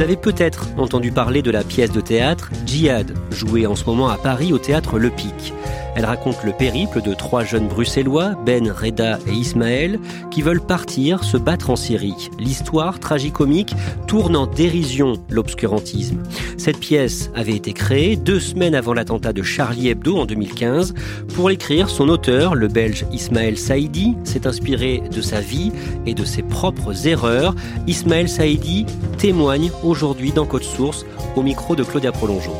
Vous avez peut-être entendu parler de la pièce de théâtre Djihad, jouée en ce moment à Paris au théâtre Le Pic. Elle raconte le périple de trois jeunes bruxellois, Ben, Reda et Ismaël, qui veulent partir se battre en Syrie. L'histoire tragicomique tourne en dérision l'obscurantisme. Cette pièce avait été créée deux semaines avant l'attentat de Charlie Hebdo en 2015. Pour l'écrire, son auteur, le belge Ismaël Saïdi, s'est inspiré de sa vie et de ses propres erreurs. Ismaël Saïdi témoigne aujourd'hui dans Code Source au micro de Claudia Prolongeau.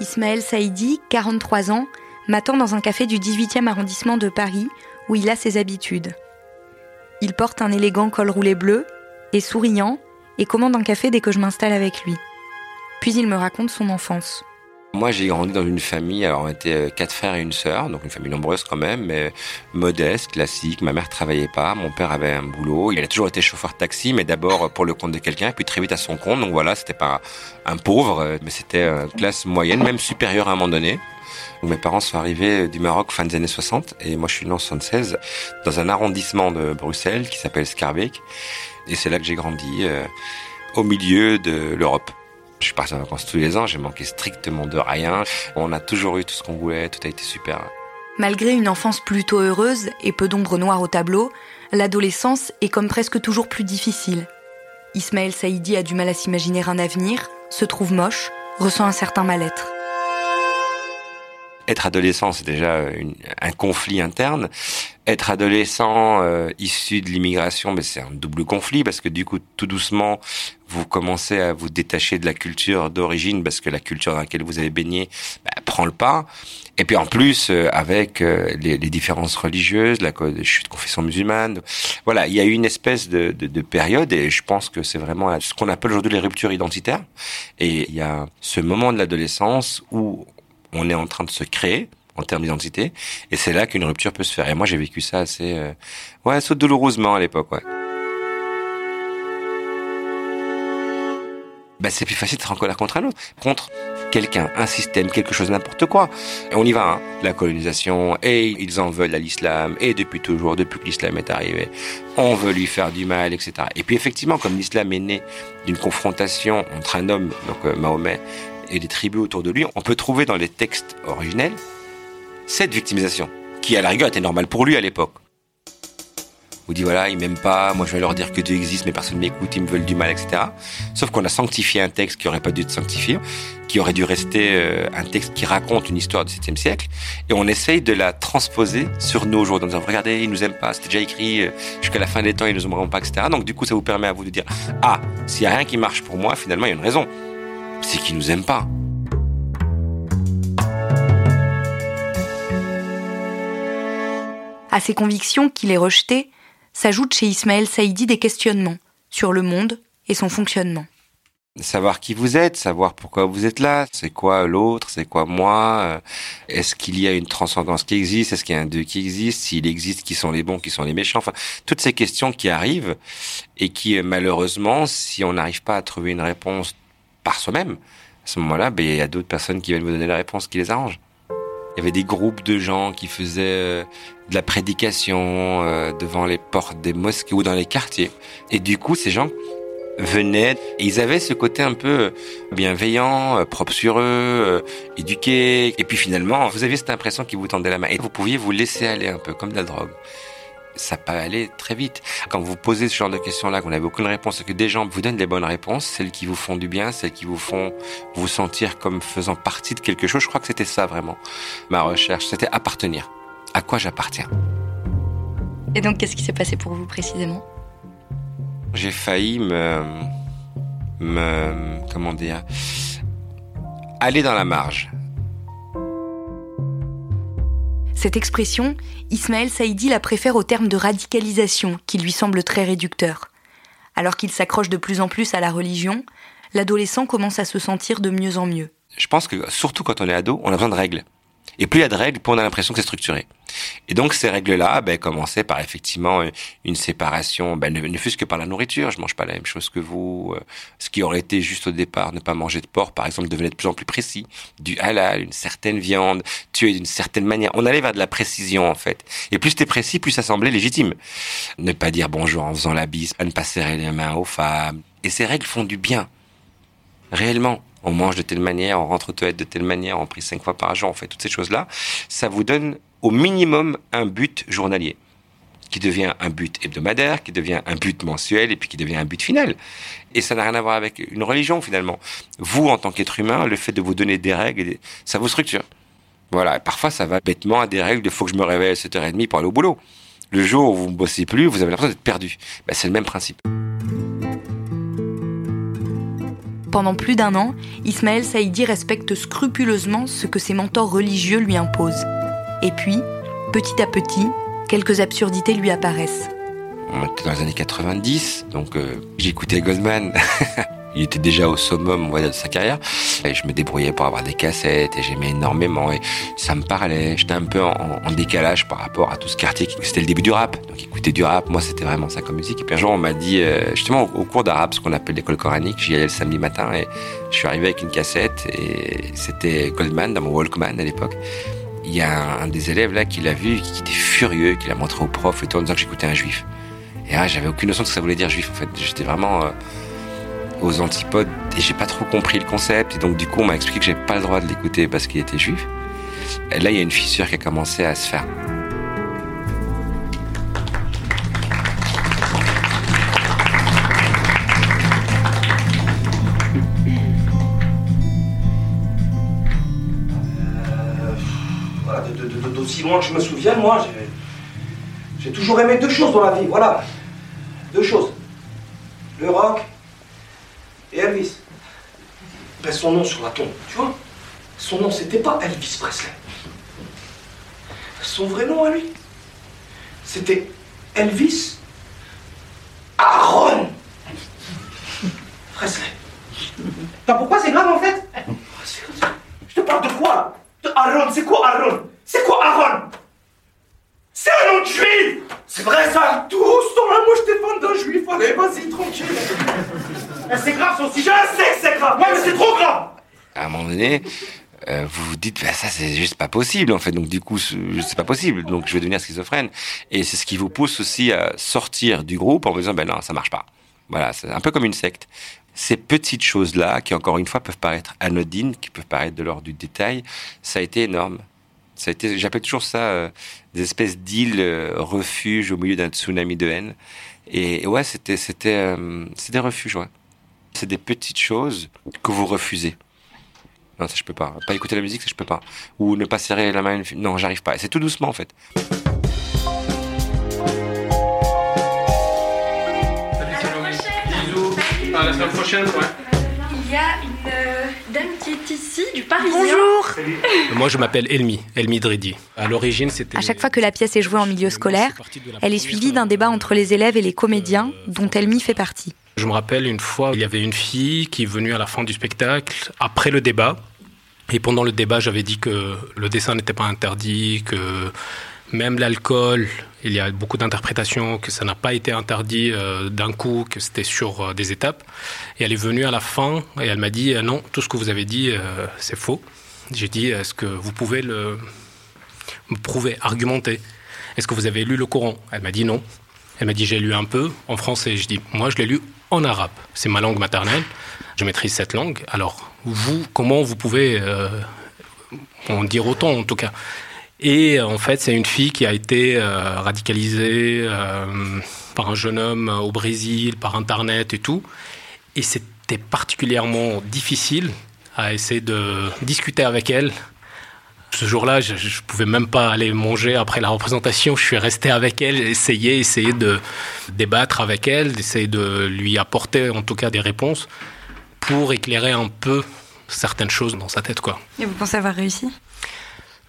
Ismaël Saïdi, 43 ans, m'attend dans un café du 18e arrondissement de Paris où il a ses habitudes. Il porte un élégant col roulé bleu, est souriant et commande un café dès que je m'installe avec lui. Puis il me raconte son enfance. Moi, j'ai grandi dans une famille, alors on était euh, quatre frères et une sœur, donc une famille nombreuse quand même, mais modeste, classique. Ma mère travaillait pas, mon père avait un boulot. Il a toujours été chauffeur de taxi, mais d'abord pour le compte de quelqu'un, puis très vite à son compte. Donc voilà, c'était pas un pauvre, euh, mais c'était classe moyenne, même supérieure à un moment donné. mes parents sont arrivés du Maroc fin des années 60, et moi je suis né en 76, dans un arrondissement de Bruxelles qui s'appelle Scarbeck. Et c'est là que j'ai grandi, euh, au milieu de l'Europe. Je suis parti en vacances tous les ans, j'ai manqué strictement de rien. On a toujours eu tout ce qu'on voulait, tout a été super. Malgré une enfance plutôt heureuse et peu d'ombre noire au tableau, l'adolescence est comme presque toujours plus difficile. Ismaël Saïdi a du mal à s'imaginer un avenir, se trouve moche, ressent un certain mal-être être adolescent, c'est déjà un conflit interne. Être adolescent euh, issu de l'immigration, mais c'est un double conflit parce que du coup, tout doucement, vous commencez à vous détacher de la culture d'origine parce que la culture dans laquelle vous avez baigné bah, prend le pas. Et puis en plus, euh, avec euh, les, les, différences religieuses, la chute de confession musulmane, voilà, il y a eu une espèce de, de, de période et je pense que c'est vraiment ce qu'on appelle aujourd'hui les ruptures identitaires. Et il y a ce moment de l'adolescence où on est en train de se créer en termes d'identité, et c'est là qu'une rupture peut se faire. Et moi, j'ai vécu ça assez, euh, ouais, assez douloureusement à l'époque, ouais. Ben, c'est plus facile se en colère contre un autre, contre quelqu'un, un système, quelque chose, n'importe quoi. Et on y va, hein. la colonisation, et ils en veulent à l'islam, et depuis toujours, depuis que l'islam est arrivé, on veut lui faire du mal, etc. Et puis effectivement, comme l'islam est né d'une confrontation entre un homme, donc euh, Mahomet, et les tribus autour de lui, on peut trouver dans les textes originels cette victimisation, qui à la rigueur était normale pour lui à l'époque. Vous dit voilà, ils m'aiment pas, moi je vais leur dire que Dieu existe, mais personne m'écoute, ils me veulent du mal, etc. Sauf qu'on a sanctifié un texte qui aurait pas dû être sanctifié, qui aurait dû rester euh, un texte qui raconte une histoire du 7e siècle, et on essaye de la transposer sur nous aujourd'hui en disant regardez, ils nous aiment pas, c'était déjà écrit euh, jusqu'à la fin des temps, ils nous aimeront pas, etc. Donc du coup, ça vous permet à vous de dire ah, s'il y a rien qui marche pour moi, finalement il y a une raison c'est qu'ils nous aiment pas. À ces convictions qu'il est rejeté, s'ajoutent chez Ismaël Saïdi des questionnements sur le monde et son fonctionnement. Savoir qui vous êtes, savoir pourquoi vous êtes là, c'est quoi l'autre, c'est quoi moi, euh, est-ce qu'il y a une transcendance qui existe, est-ce qu'il y a un Dieu qui existe, s'il existe, qui sont les bons, qui sont les méchants, enfin, toutes ces questions qui arrivent et qui, malheureusement, si on n'arrive pas à trouver une réponse par soi-même, à ce moment-là, ben, il y a d'autres personnes qui viennent vous donner la réponse qui les arrange. Il y avait des groupes de gens qui faisaient euh, de la prédication euh, devant les portes des mosquées ou dans les quartiers. Et du coup, ces gens venaient et ils avaient ce côté un peu bienveillant, euh, propre sur eux, éduqué. Et puis finalement, vous aviez cette impression qu'ils vous tendaient la main. Et vous pouviez vous laisser aller un peu, comme de la drogue ça peut aller très vite. Quand vous posez ce genre de questions-là, qu'on n'avez aucune réponse, et que des gens vous donnent les bonnes réponses, celles qui vous font du bien, celles qui vous font vous sentir comme faisant partie de quelque chose, je crois que c'était ça vraiment, ma recherche, c'était appartenir. À quoi j'appartiens? Et donc, qu'est-ce qui s'est passé pour vous précisément? J'ai failli me... me... comment dire aller dans la marge. Cette expression, Ismaël Saïdi la préfère au terme de radicalisation, qui lui semble très réducteur. Alors qu'il s'accroche de plus en plus à la religion, l'adolescent commence à se sentir de mieux en mieux. Je pense que surtout quand on est ado, on a besoin de règles. Et plus il y a de règles, plus on a l'impression que c'est structuré. Et donc ces règles-là, ben, commençaient par effectivement une séparation, ben, ne, fût-ce que par la nourriture. Je mange pas la même chose que vous. Euh, ce qui aurait été juste au départ, ne pas manger de porc, par exemple, devenait de plus en plus précis. Du halal, une certaine viande, tuer d'une certaine manière. On allait vers de la précision en fait. Et plus c'était précis, plus ça semblait légitime. Ne pas dire bonjour en faisant la bise, ne pas serrer les mains aux femmes. Et ces règles font du bien, réellement on mange de telle manière, on rentre aux toilettes de telle manière, on prie cinq fois par jour, on fait toutes ces choses-là, ça vous donne au minimum un but journalier qui devient un but hebdomadaire, qui devient un but mensuel et puis qui devient un but final. Et ça n'a rien à voir avec une religion finalement. Vous, en tant qu'être humain, le fait de vous donner des règles, ça vous structure. Voilà. parfois, ça va bêtement à des règles. Il faut que je me réveille à 7h30 pour aller au boulot. Le jour où vous ne bossez plus, vous avez l'impression d'être perdu. Ben, c'est le même principe. Pendant plus d'un an, Ismaël Saïdi respecte scrupuleusement ce que ses mentors religieux lui imposent. Et puis, petit à petit, quelques absurdités lui apparaissent. On était dans les années 90, donc euh, j'écoutais Goldman. Il était déjà au summum de sa carrière. Et je me débrouillais pour avoir des cassettes et j'aimais énormément et ça me parlait. J'étais un peu en, décalage par rapport à tout ce quartier. C'était le début du rap. Donc écouter du rap, moi c'était vraiment ça comme musique. Et puis un jour on m'a dit, euh, justement au, cours d'arabe, ce qu'on appelle l'école coranique, j'y allais le samedi matin et je suis arrivé avec une cassette et c'était Goldman dans mon Walkman à l'époque il y a un, des élèves là qui l'a vu, qui était furieux, qui l'a montré au prof et tout en disant que j'écoutais un juif. Et là, j'avais aucune notion de ce que ça voulait dire juif en fait. J'étais vraiment euh, aux antipodes et j'ai pas trop compris le concept. Et donc du coup, on m'a expliqué que j'avais pas le droit de l'écouter parce qu'il était juif. Et là, il y a une fissure qui a commencé à se faire. Si loin que je me souviens, moi, j'ai toujours aimé deux choses dans la vie, voilà. Deux choses. Le rock et Elvis. Ben, son nom sur la tombe, tu vois. Son nom, c'était pas Elvis Presley. Son vrai nom à lui, c'était Elvis Aaron Presley. pourquoi c'est grave en fait Je te parle de quoi Aaron, c'est quoi Aaron c'est quoi Aaron C'est un nom de juif C'est vrai ça Tous dans la mouche t'es fan d'un juif, allez vas-y, tranquille eh, C'est grave son sujet Je sais que c'est grave Ouais mais c'est trop grave À un euh, vous vous dites bah, ça c'est juste pas possible en fait donc du coup c'est pas possible donc je vais devenir schizophrène et c'est ce qui vous pousse aussi à sortir du groupe en vous disant ben non ça marche pas voilà c'est un peu comme une secte ces petites choses là qui encore une fois peuvent paraître anodines qui peuvent paraître de l'ordre du détail ça a été énorme ça a été, j'appelle toujours ça euh, des espèces d'îles euh, refuges au milieu d'un tsunami de haine. Et, ouais, c'était, c'était, euh, c'est des refuges, ouais. C'est des petites choses que vous refusez. Non, ça je peux pas. Pas écouter la musique, ça je peux pas. Ou ne pas serrer la main. Non, j'arrive pas. Et c'est tout doucement en fait. À la semaine prochaine, ouais. Il y a une euh, dame qui est ici, du Parisien. Bonjour Moi, je m'appelle Elmi, Elmi Dridi. À l'origine, c'était... À chaque fois que la pièce est jouée en milieu scolaire, elle est suivie d'un débat entre les élèves et les comédiens, dont Elmi fait partie. Je me rappelle une fois, il y avait une fille qui est venue à la fin du spectacle, après le débat. Et pendant le débat, j'avais dit que le dessin n'était pas interdit, que même l'alcool, il y a beaucoup d'interprétations, que ça n'a pas été interdit euh, d'un coup, que c'était sur euh, des étapes. Et elle est venue à la fin et elle m'a dit euh, non, tout ce que vous avez dit, c'est faux. J'ai dit est-ce que vous pouvez le me prouver, argumenter? Est-ce que vous avez lu le Coran? Elle m'a dit non. Elle m'a dit j'ai lu un peu en français. Je dis moi je l'ai lu en arabe. C'est ma langue maternelle. Je maîtrise cette langue. Alors vous, comment vous pouvez en dire autant en tout cas? Et en fait, c'est une fille qui a été euh, radicalisée euh, par un jeune homme au Brésil, par Internet et tout. Et c'était particulièrement difficile à essayer de discuter avec elle. Ce jour-là, je ne pouvais même pas aller manger après la représentation. Je suis resté avec elle, essayer, essayer de débattre avec elle, d'essayer de lui apporter en tout cas des réponses pour éclairer un peu certaines choses dans sa tête. Quoi. Et vous pensez avoir réussi?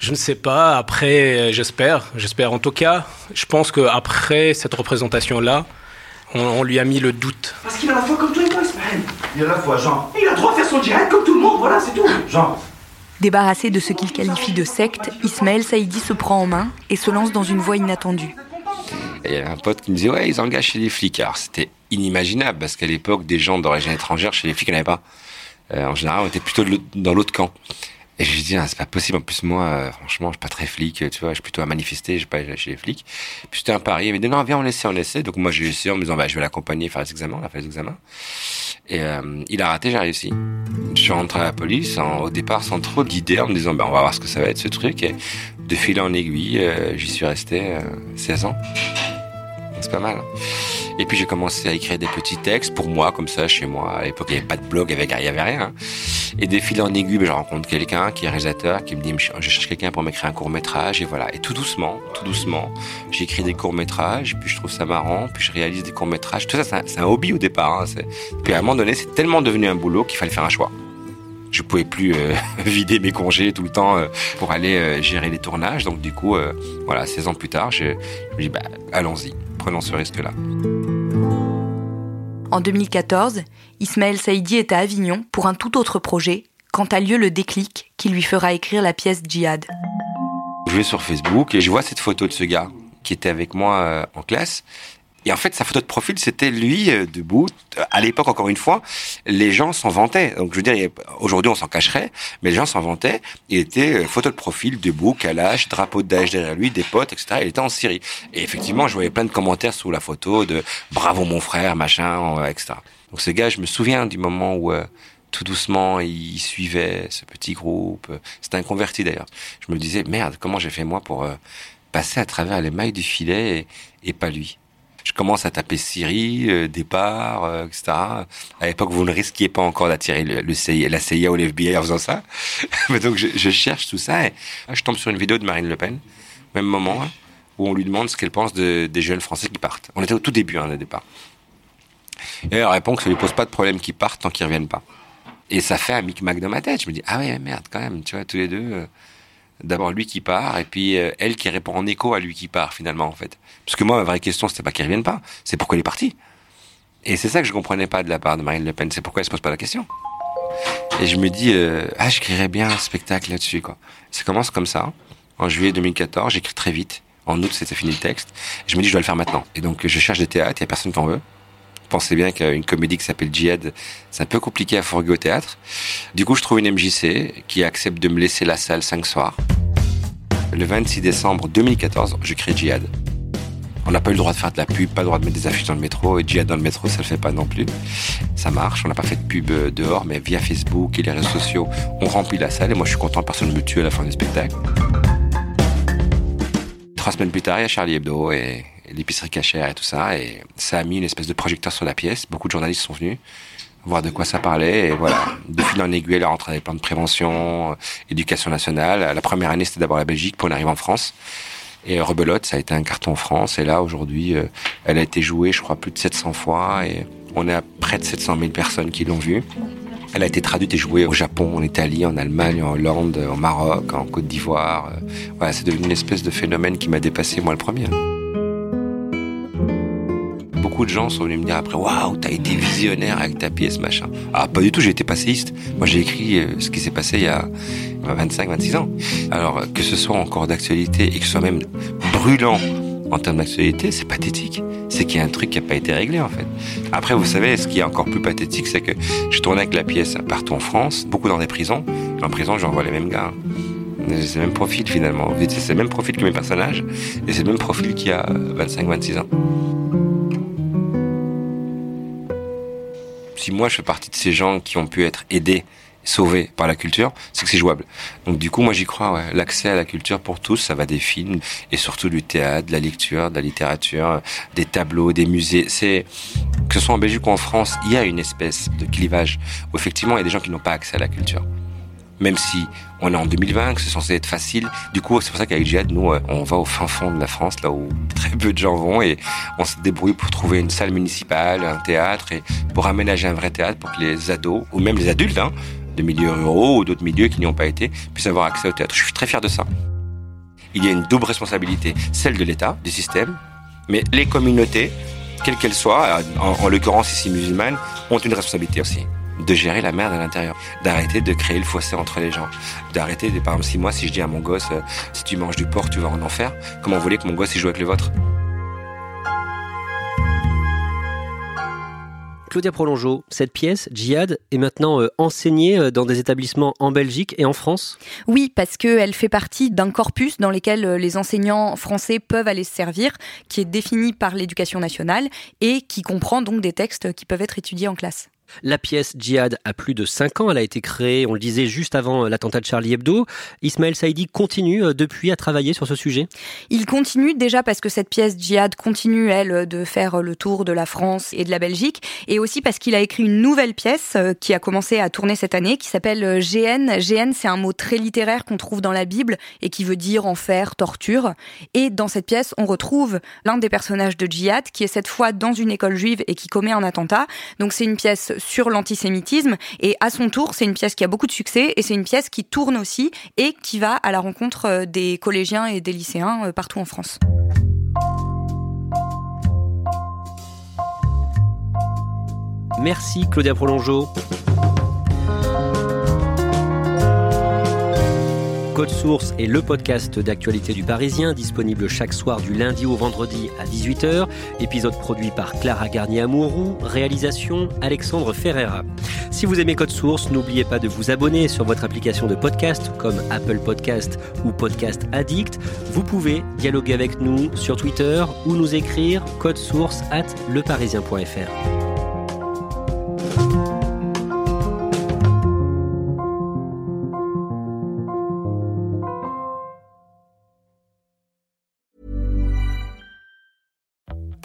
Je ne sais pas. Après, j'espère. J'espère. En tout cas, je pense qu'après cette représentation-là, on, lui a mis le doute. Parce qu'il a la foi comme toi et moi, Ismaël. Il a la foi, Jean. il a droit à faire son direct comme tout le monde, voilà, c'est tout. Jean, Débarrassé de ce qu'il qualifie de secte, Ismaël Saïdi se prend en main et se lance dans une voie inattendue. il y avait un pote qui me disait, ouais, ils engagent chez les flics. Alors, c'était inimaginable, parce qu'à l'époque, des gens d'origine étrangère, chez les flics, il n'y en avait pas. Euh, en général, on était plutôt dans l'autre camp. Et je lui dis, ah, c'est pas possible. En plus, moi, euh, franchement, je suis pas très flic, tu vois, je suis plutôt à manifester, je suis pas chez les flics. Puis c'était un pari. Il m'a dit, non, viens, on essaie, on essaie. Donc moi, j'ai essayé en me disant, bah, je vais l'accompagner, faire les examens, on a fait les examens. Et euh, il a raté, j'ai réussi. Je suis rentré à la police, au départ, sans trop d'idées, en me disant, bah, on va voir ce que ça va être, ce truc. Et de fil en aiguille, euh, j'y suis resté 16 ans. C'est pas mal. Et puis j'ai commencé à écrire des petits textes pour moi, comme ça, chez moi. À l'époque, il n'y avait pas de blog, il n'y avait, rien. Et des fils en aiguille, ben, je rencontre quelqu'un qui est réalisateur, qui me dit, je cherche quelqu'un pour m'écrire un court métrage, et voilà. Et tout doucement, tout doucement, j'écris des courts métrages, puis je trouve ça marrant, puis je réalise des courts métrages. Tout ça, c'est un, hobby au départ. Hein. Puis à un moment donné, c'est tellement devenu un boulot qu'il fallait faire un choix je pouvais plus euh, vider mes congés tout le temps euh, pour aller euh, gérer les tournages. Donc du coup, voilà, 16 ans plus tard, je, je me dis bah allons-y, prenons ce risque-là. En 2014, Ismaël Saïdi est à Avignon pour un tout autre projet, quand a lieu le déclic qui lui fera écrire la pièce Djihad. Je vais sur Facebook et je vois cette photo de ce gars qui était avec moi euh, en classe et en fait, sa photo de profil, c'était lui euh, debout. À l'époque, encore une fois, les gens s'en vantaient. Donc, je veux dire, aujourd'hui, on s'en cacherait, mais les gens s'en vantaient. Il était euh, photo de profil, debout, calage, drapeau de Daesh derrière lui, des potes, etc. Il était en Syrie. Et effectivement, je voyais plein de commentaires sous la photo de bravo mon frère, machin, etc. Donc, ce gars, je me souviens du moment où euh, tout doucement, il suivait ce petit groupe. C'était un converti d'ailleurs. Je me disais, merde, comment j'ai fait moi pour passer à travers les mailles du filet et pas lui? Je commence à taper Syrie, euh, départ, euh, etc. À l'époque, vous ne risquiez pas encore d'attirer le, la CIA ou l'FBI en faisant ça. Mais donc, je, cherche tout ça et je tombe sur une vidéo de Marine Le Pen, même moment, hein, où on lui demande ce qu'elle pense des jeunes Français qui partent. On était au tout début, hein, départ. Et elle répond que ça lui pose pas de problème qu'ils partent tant qu'ils reviennent pas. Et ça fait un micmac dans ma tête. Je me dis, ah ouais, merde, quand même, tu vois, tous les deux. Euh, d'abord lui qui part et puis euh, elle qui répond en écho à lui qui part finalement en fait. Parce que moi ma vraie question c'était pas qu'il revienne pas, c'est pourquoi il est parti. Et c'est ça que je comprenais pas de la part de Marine Le Pen, c'est pourquoi elle se pose pas la question. Et je me dis euh, ah j'écrirais bien un spectacle là-dessus quoi. Ça commence comme ça. En juillet 2014, j'écris très vite. En août, c'était fini le texte. je me dis, je dois le faire maintenant. Et donc, je cherche des théâtres, il y a personne qui en veut pensez bien qu'une comédie qui s'appelle Djihad, c'est un peu compliqué à fourguer au théâtre. Du coup, je trouve une MJC qui accepte de me laisser la salle cinq soirs. Le 26 décembre 2014, je crée Djihad. On n'a pas eu le droit de faire de la pub, pas le droit de mettre des affiches dans le métro. Et Djihad dans le métro, ça le fait pas non plus. Ça marche. On n'a pas fait de pub euh, dehors, mais via Facebook et les réseaux sociaux, on remplit la salle. Et moi, je suis content, personne ne me tue à la fin du spectacle. Trois semaines plus tard, il y a Charlie Hebdo et, l'épicerie cachère et tout ça. Et ça a mis une espèce de projecteur sur la pièce. Beaucoup de journalistes sont venus voir de quoi ça parlait. Et voilà, de fil en aiguille, elle a rentré des plans de prévention, euh, éducation nationale. La première année, c'était d'abord la Belgique, puis on arrive en France. Et Rebelote, ça a été un carton en France. Et là, aujourd'hui, euh, elle a été jouée, je crois, plus de 700 fois. Et on est à près de 700 000 personnes qui l'ont vue. Elle a été traduite et jouée au Japon, en Italie, en Allemagne, en Hollande, au Maroc, en Côte d'Ivoire. Euh, voilà, c'est devenu une espèce de phénomène qui m'a dépassé, moi, le premier de gens sont venus me dire après waouh t'as été visionnaire avec ta pièce machin. Ah pas du tout j'ai été passéiste. Moi j'ai écrit euh, ce qui s'est passé il y a 25 26 ans. Alors que ce soit encore d'actualité et que ce soit même brûlant en termes d'actualité c'est pathétique. C'est qu'il y a un truc qui n'a pas été réglé en fait. Après vous savez ce qui est encore plus pathétique c'est que je tournais avec la pièce partout en France beaucoup dans des prisons. En prison j'envoie les mêmes gars. C'est le même profil finalement. C'est le même profil que mes personnages et c'est le même profil qu'il y a 25-26 ans. Moi je fais partie de ces gens qui ont pu être aidés, sauvés par la culture, c'est que c'est jouable. Donc du coup, moi j'y crois. L'accès à la culture pour tous, ça va des films et surtout du théâtre, de la lecture, de la littérature, des tableaux, des musées. C'est que ce soit en Belgique ou en France, il y a une espèce de clivage où effectivement il y a des gens qui n'ont pas accès à la culture même si on est en 2020, que c'est censé être facile. Du coup, c'est pour ça qu'avec Jihad, nous, euh, on va au fin fond de la France, là où très peu de gens vont, et on se débrouille pour trouver une salle municipale, un théâtre, et pour aménager un vrai théâtre pour que les ados, ou même les adultes, hein, de milieux ruraux ou d'autres milieux qui n'y ont pas été, puissent avoir accès au théâtre. Je suis très fier de ça. Il y a une double responsabilité, celle de l'État, du système, mais les communautés, quelles qu'elles soient, en, en l'occurrence ici musulmanes, ont une responsabilité aussi. De gérer la merde à l'intérieur, d'arrêter de créer le fossé entre les gens, d'arrêter, par exemple, si moi, si je dis à mon gosse, euh, si tu manges du porc, tu vas en enfer, comment vous voulez que mon gosse y joue avec le vôtre? Claudia Prolongeau, cette pièce, Djihad, est maintenant euh, enseignée euh, dans des établissements en Belgique et en France? Oui, parce qu'elle fait partie d'un corpus dans lequel euh, les enseignants français peuvent aller se servir, qui est défini par l'éducation nationale et qui comprend donc des textes qui peuvent être étudiés en classe. La pièce Djihad a plus de 5 ans. Elle a été créée, on le disait, juste avant l'attentat de Charlie Hebdo. Ismaël Saïdi continue euh, depuis à travailler sur ce sujet? Il continue déjà parce que cette pièce Djihad continue, elle, de faire le tour de la France et de la Belgique. Et aussi parce qu'il a écrit une nouvelle pièce euh, qui a commencé à tourner cette année, qui s'appelle euh, GN. GN, c'est un mot très littéraire qu'on trouve dans la Bible et qui veut dire enfer, torture. Et dans cette pièce, on retrouve l'un des personnages de Djihad qui est cette fois dans une école juive et qui commet un attentat. Donc c'est une pièce sur l'antisémitisme. Et à son tour, c'est une pièce qui a beaucoup de succès et c'est une pièce qui tourne aussi et qui va à la rencontre euh, des collégiens et des lycéens euh, partout en France. Merci Claudia Prolongeau. Code Source est le podcast d'actualité du Parisien, disponible chaque soir du lundi au vendredi à 18h. Épisode produit par Clara Garnier-Amouroux, réalisation Alexandre Ferreira. Si vous aimez Code Source, n'oubliez pas de vous abonner sur votre application de podcast comme Apple Podcast ou Podcast Addict. Vous pouvez dialoguer avec nous sur Twitter ou nous écrire code source at leparisien.fr.